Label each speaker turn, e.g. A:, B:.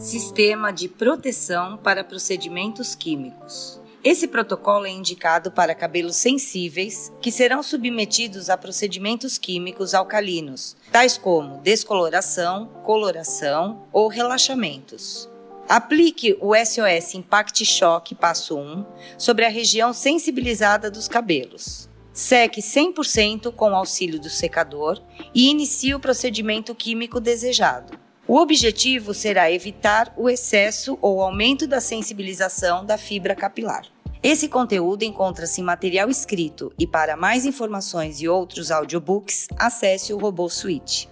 A: Sistema de Proteção para Procedimentos Químicos. Esse protocolo é indicado para cabelos sensíveis que serão submetidos a procedimentos químicos alcalinos, tais como descoloração, coloração ou relaxamentos. Aplique o SOS Impact Shock Passo 1 sobre a região sensibilizada dos cabelos. Seque 100% com auxílio do secador e inicie o procedimento químico desejado. O objetivo será evitar o excesso ou aumento da sensibilização da fibra capilar. Esse conteúdo encontra-se em material escrito e para mais informações e outros audiobooks, acesse o Robô Suite.